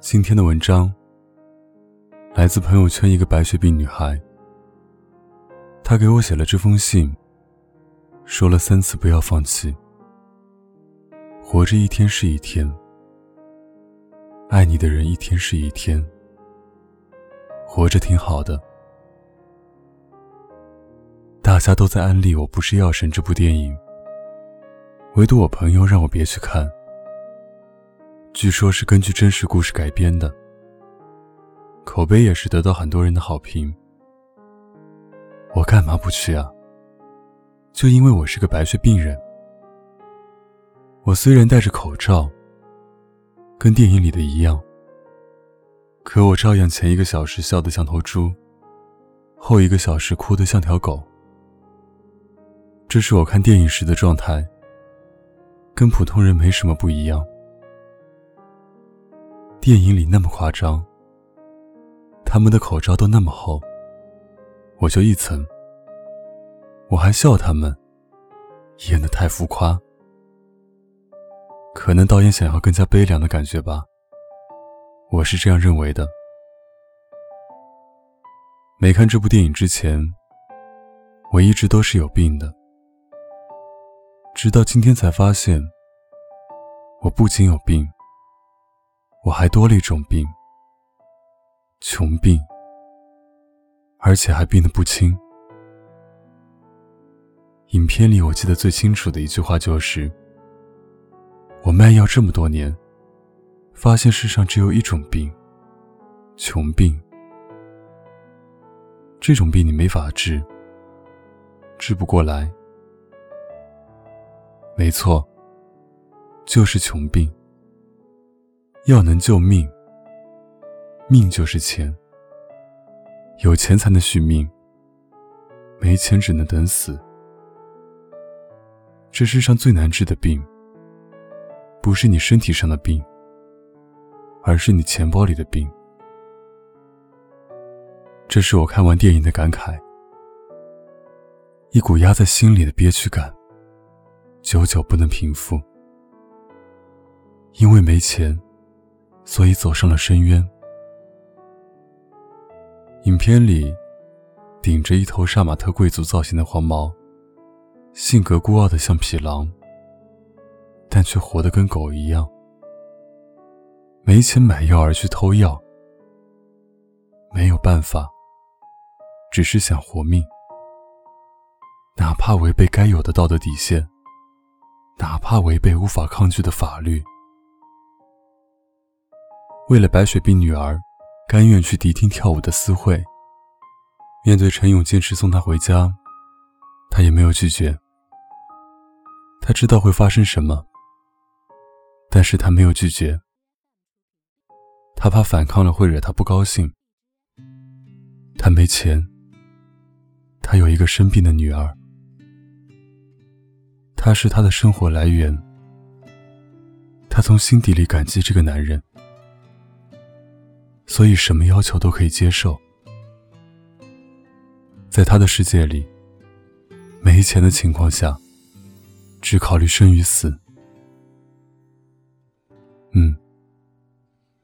今天的文章来自朋友圈一个白血病女孩，她给我写了这封信，说了三次不要放弃，活着一天是一天，爱你的人一天是一天，活着挺好的。大家都在安利《我不是药神》这部电影，唯独我朋友让我别去看。据说是根据真实故事改编的，口碑也是得到很多人的好评。我干嘛不去啊？就因为我是个白血病人。我虽然戴着口罩，跟电影里的一样，可我照样前一个小时笑得像头猪，后一个小时哭得像条狗。这是我看电影时的状态，跟普通人没什么不一样。电影里那么夸张，他们的口罩都那么厚，我就一层。我还笑他们演的太浮夸，可能导演想要更加悲凉的感觉吧，我是这样认为的。没看这部电影之前，我一直都是有病的。直到今天才发现，我不仅有病，我还多了一种病——穷病，而且还病得不轻。影片里我记得最清楚的一句话就是：“我卖药这么多年，发现世上只有一种病——穷病。这种病你没法治，治不过来。”没错，就是穷病。要能救命，命就是钱。有钱才能续命，没钱只能等死。这世上最难治的病，不是你身体上的病，而是你钱包里的病。这是我看完电影的感慨，一股压在心里的憋屈感。久久不能平复，因为没钱，所以走上了深渊。影片里，顶着一头杀马特贵族造型的黄毛，性格孤傲的像匹狼，但却活得跟狗一样。没钱买药而去偷药，没有办法，只是想活命，哪怕违背该有的道德底线。哪怕违背无法抗拒的法律，为了白雪冰女儿，甘愿去迪厅跳舞的私会。面对陈勇坚持送她回家，她也没有拒绝。他知道会发生什么，但是他没有拒绝。他怕反抗了会惹他不高兴。他没钱，他有一个生病的女儿。他是他的生活来源，他从心底里感激这个男人，所以什么要求都可以接受。在他的世界里，没钱的情况下，只考虑生与死。嗯，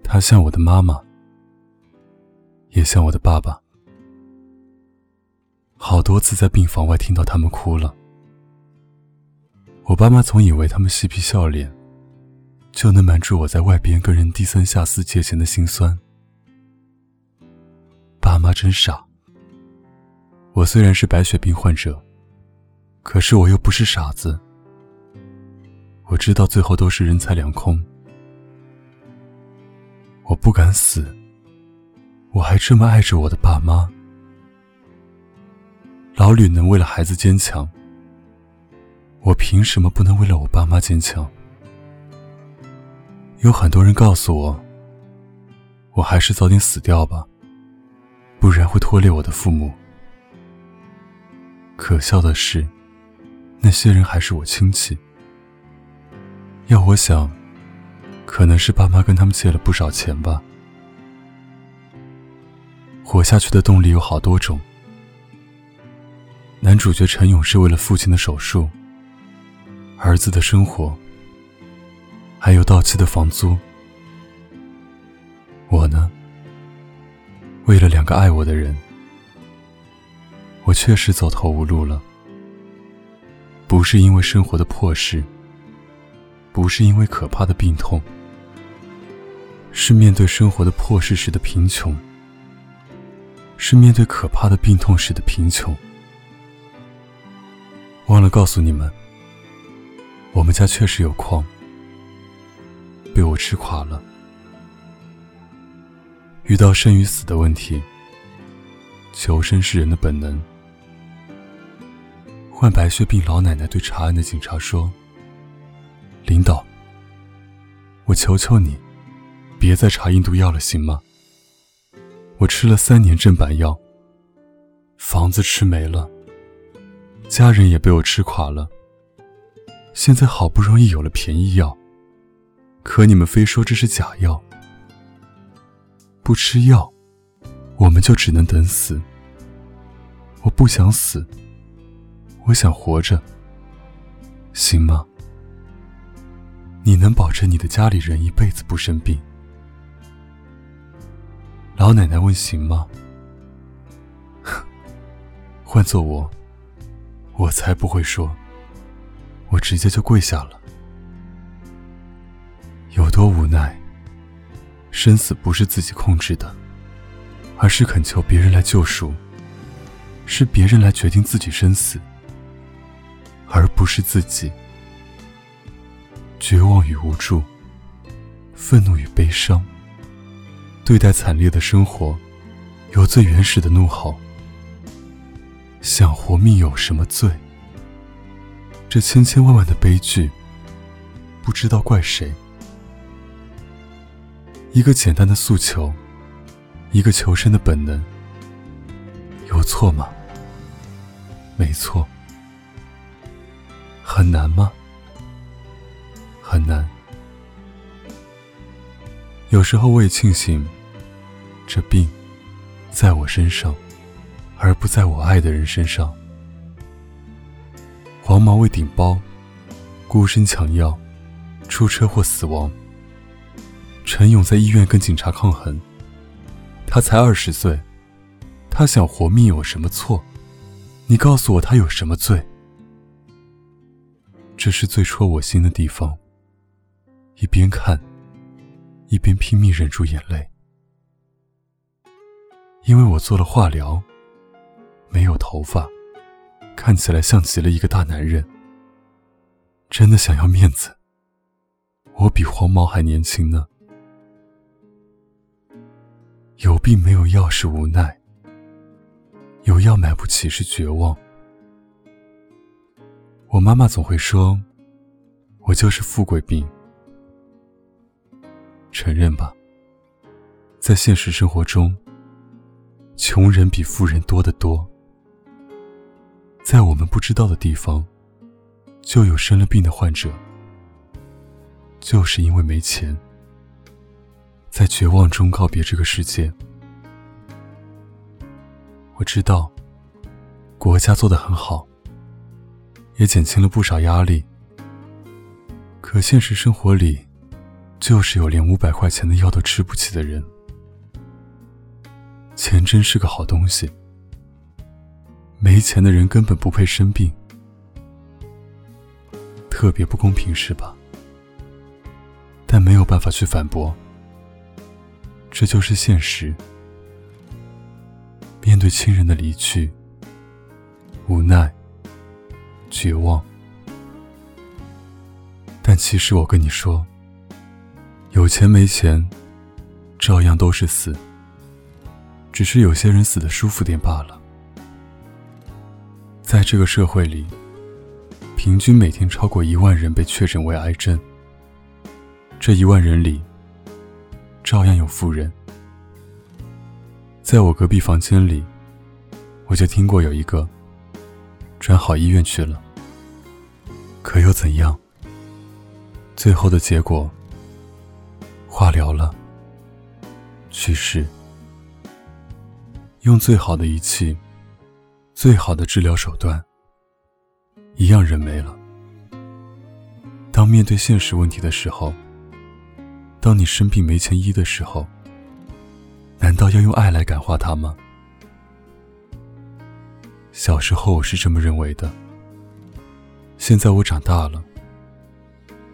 他像我的妈妈，也像我的爸爸。好多次在病房外听到他们哭了。我爸妈总以为他们嬉皮笑脸，就能瞒住我在外边跟人低三下四借钱的心酸。爸妈真傻。我虽然是白血病患者，可是我又不是傻子。我知道最后都是人财两空。我不敢死，我还这么爱着我的爸妈。老吕能为了孩子坚强。我凭什么不能为了我爸妈坚强？有很多人告诉我，我还是早点死掉吧，不然会拖累我的父母。可笑的是，那些人还是我亲戚。要我想，可能是爸妈跟他们借了不少钱吧。活下去的动力有好多种。男主角陈勇是为了父亲的手术。儿子的生活，还有到期的房租，我呢为了两个爱我的人，我确实走投无路了。不是因为生活的破事，不是因为可怕的病痛，是面对生活的破事时的贫穷，是面对可怕的病痛时的贫穷。忘了告诉你们，我们家确实有矿，被我吃垮了。遇到生与死的问题，求生是人的本能。患白血病老奶奶对查案的警察说：“领导，我求求你，别再查印度药了，行吗？我吃了三年正版药，房子吃没了，家人也被我吃垮了。现在好不容易有了便宜药，可你们非说这是假药。不吃药，我们就只能等死。我不想死。”我想活着，行吗？你能保证你的家里人一辈子不生病？老奶奶问：“行吗？” 换做我，我才不会说，我直接就跪下了。有多无奈？生死不是自己控制的，而是恳求别人来救赎，是别人来决定自己生死。而不是自己。绝望与无助，愤怒与悲伤，对待惨烈的生活，有最原始的怒吼。想活命有什么罪？这千千万万的悲剧，不知道怪谁。一个简单的诉求，一个求生的本能，有错吗？没错。很难吗？很难。有时候我也庆幸，这病在我身上，而不在我爱的人身上。黄毛为顶包，孤身抢药，出车祸死亡。陈勇在医院跟警察抗衡，他才二十岁，他想活命有什么错？你告诉我他有什么罪？这是最戳我心的地方。一边看，一边拼命忍住眼泪，因为我做了化疗，没有头发，看起来像极了一个大男人。真的想要面子，我比黄毛还年轻呢。有病没有药是无奈，有药买不起是绝望。我妈妈总会说：“我就是富贵病。”承认吧，在现实生活中，穷人比富人多得多。在我们不知道的地方，就有生了病的患者，就是因为没钱，在绝望中告别这个世界。我知道，国家做得很好。也减轻了不少压力，可现实生活里，就是有连五百块钱的药都吃不起的人。钱真是个好东西，没钱的人根本不配生病，特别不公平是吧？但没有办法去反驳，这就是现实。面对亲人的离去，无奈。绝望，但其实我跟你说，有钱没钱，照样都是死，只是有些人死的舒服点罢了。在这个社会里，平均每天超过一万人被确诊为癌症，这一万人里，照样有富人。在我隔壁房间里，我就听过有一个。转好医院去了，可又怎样？最后的结果，化疗了，去世。用最好的仪器，最好的治疗手段，一样人没了。当面对现实问题的时候，当你生病没钱医的时候，难道要用爱来感化他吗？小时候我是这么认为的。现在我长大了，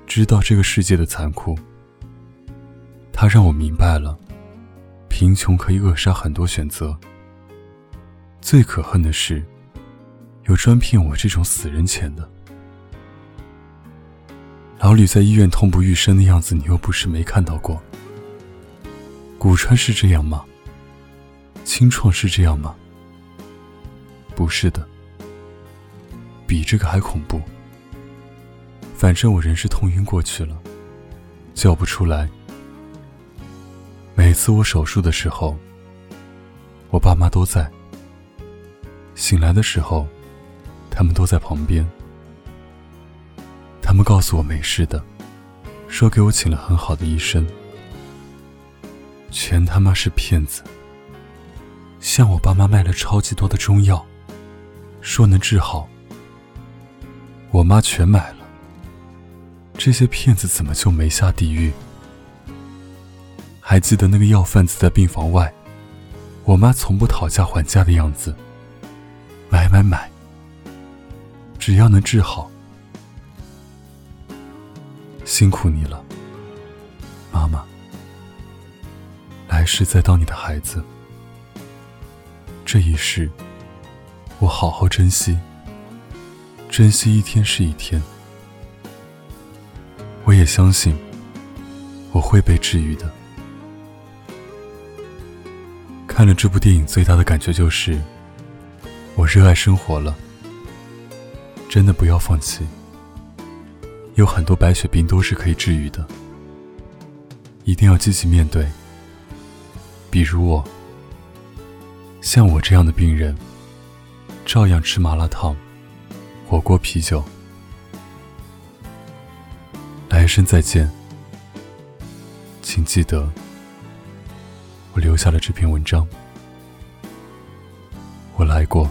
知道这个世界的残酷。它让我明白了，贫穷可以扼杀很多选择。最可恨的是，有专骗我这种死人钱的。老吕在医院痛不欲生的样子，你又不是没看到过。古川是这样吗？清创是这样吗？不是的，比这个还恐怖。反正我人是痛晕过去了，叫不出来。每次我手术的时候，我爸妈都在。醒来的时候，他们都在旁边。他们告诉我没事的，说给我请了很好的医生。全他妈是骗子！向我爸妈卖了超级多的中药，说能治好。我妈全买了。这些骗子怎么就没下地狱？还记得那个药贩子在病房外，我妈从不讨价还价的样子。买买买！只要能治好，辛苦你了，妈妈。来世再当你的孩子。这一世，我好好珍惜，珍惜一天是一天。我也相信，我会被治愈的。看了这部电影，最大的感觉就是，我热爱生活了。真的不要放弃，有很多白血病都是可以治愈的，一定要积极面对。比如我，像我这样的病人，照样吃麻辣烫、火锅、啤酒。来生再见，请记得，我留下了这篇文章。我来过。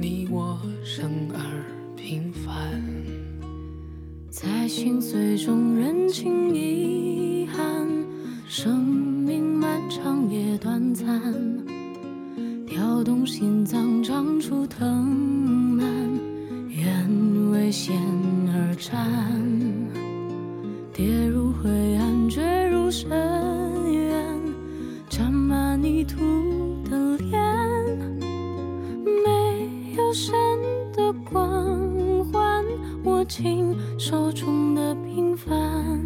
你我。生而平凡，在心碎中认清遗憾。生命漫长也短暂，跳动心脏长出藤手中的平凡，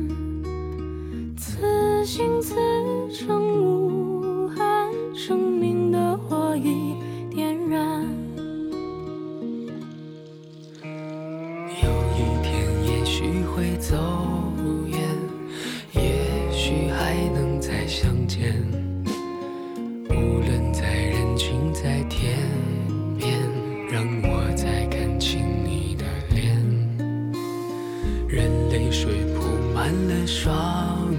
了双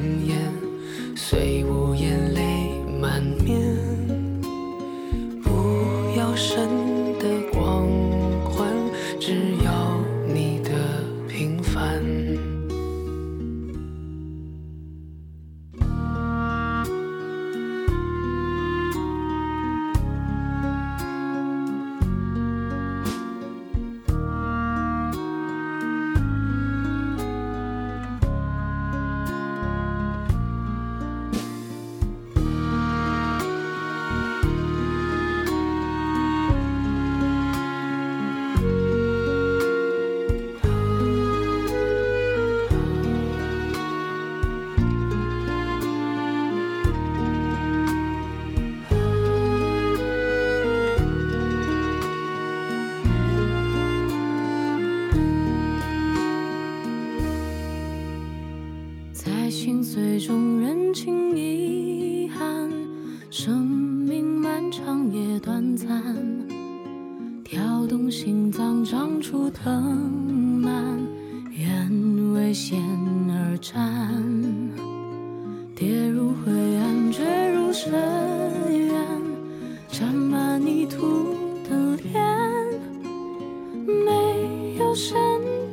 深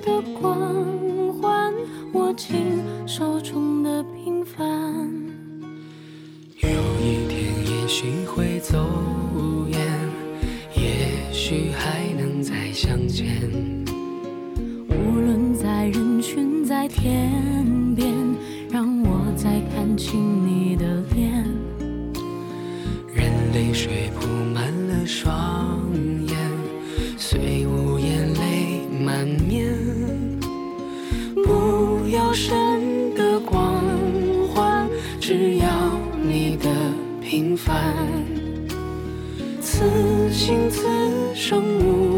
的光环，握紧手中的平凡。有一天也许会走远，也许还能再相见。无论在人群，在天难免。不要神的光环，只要你的平凡。此心此生无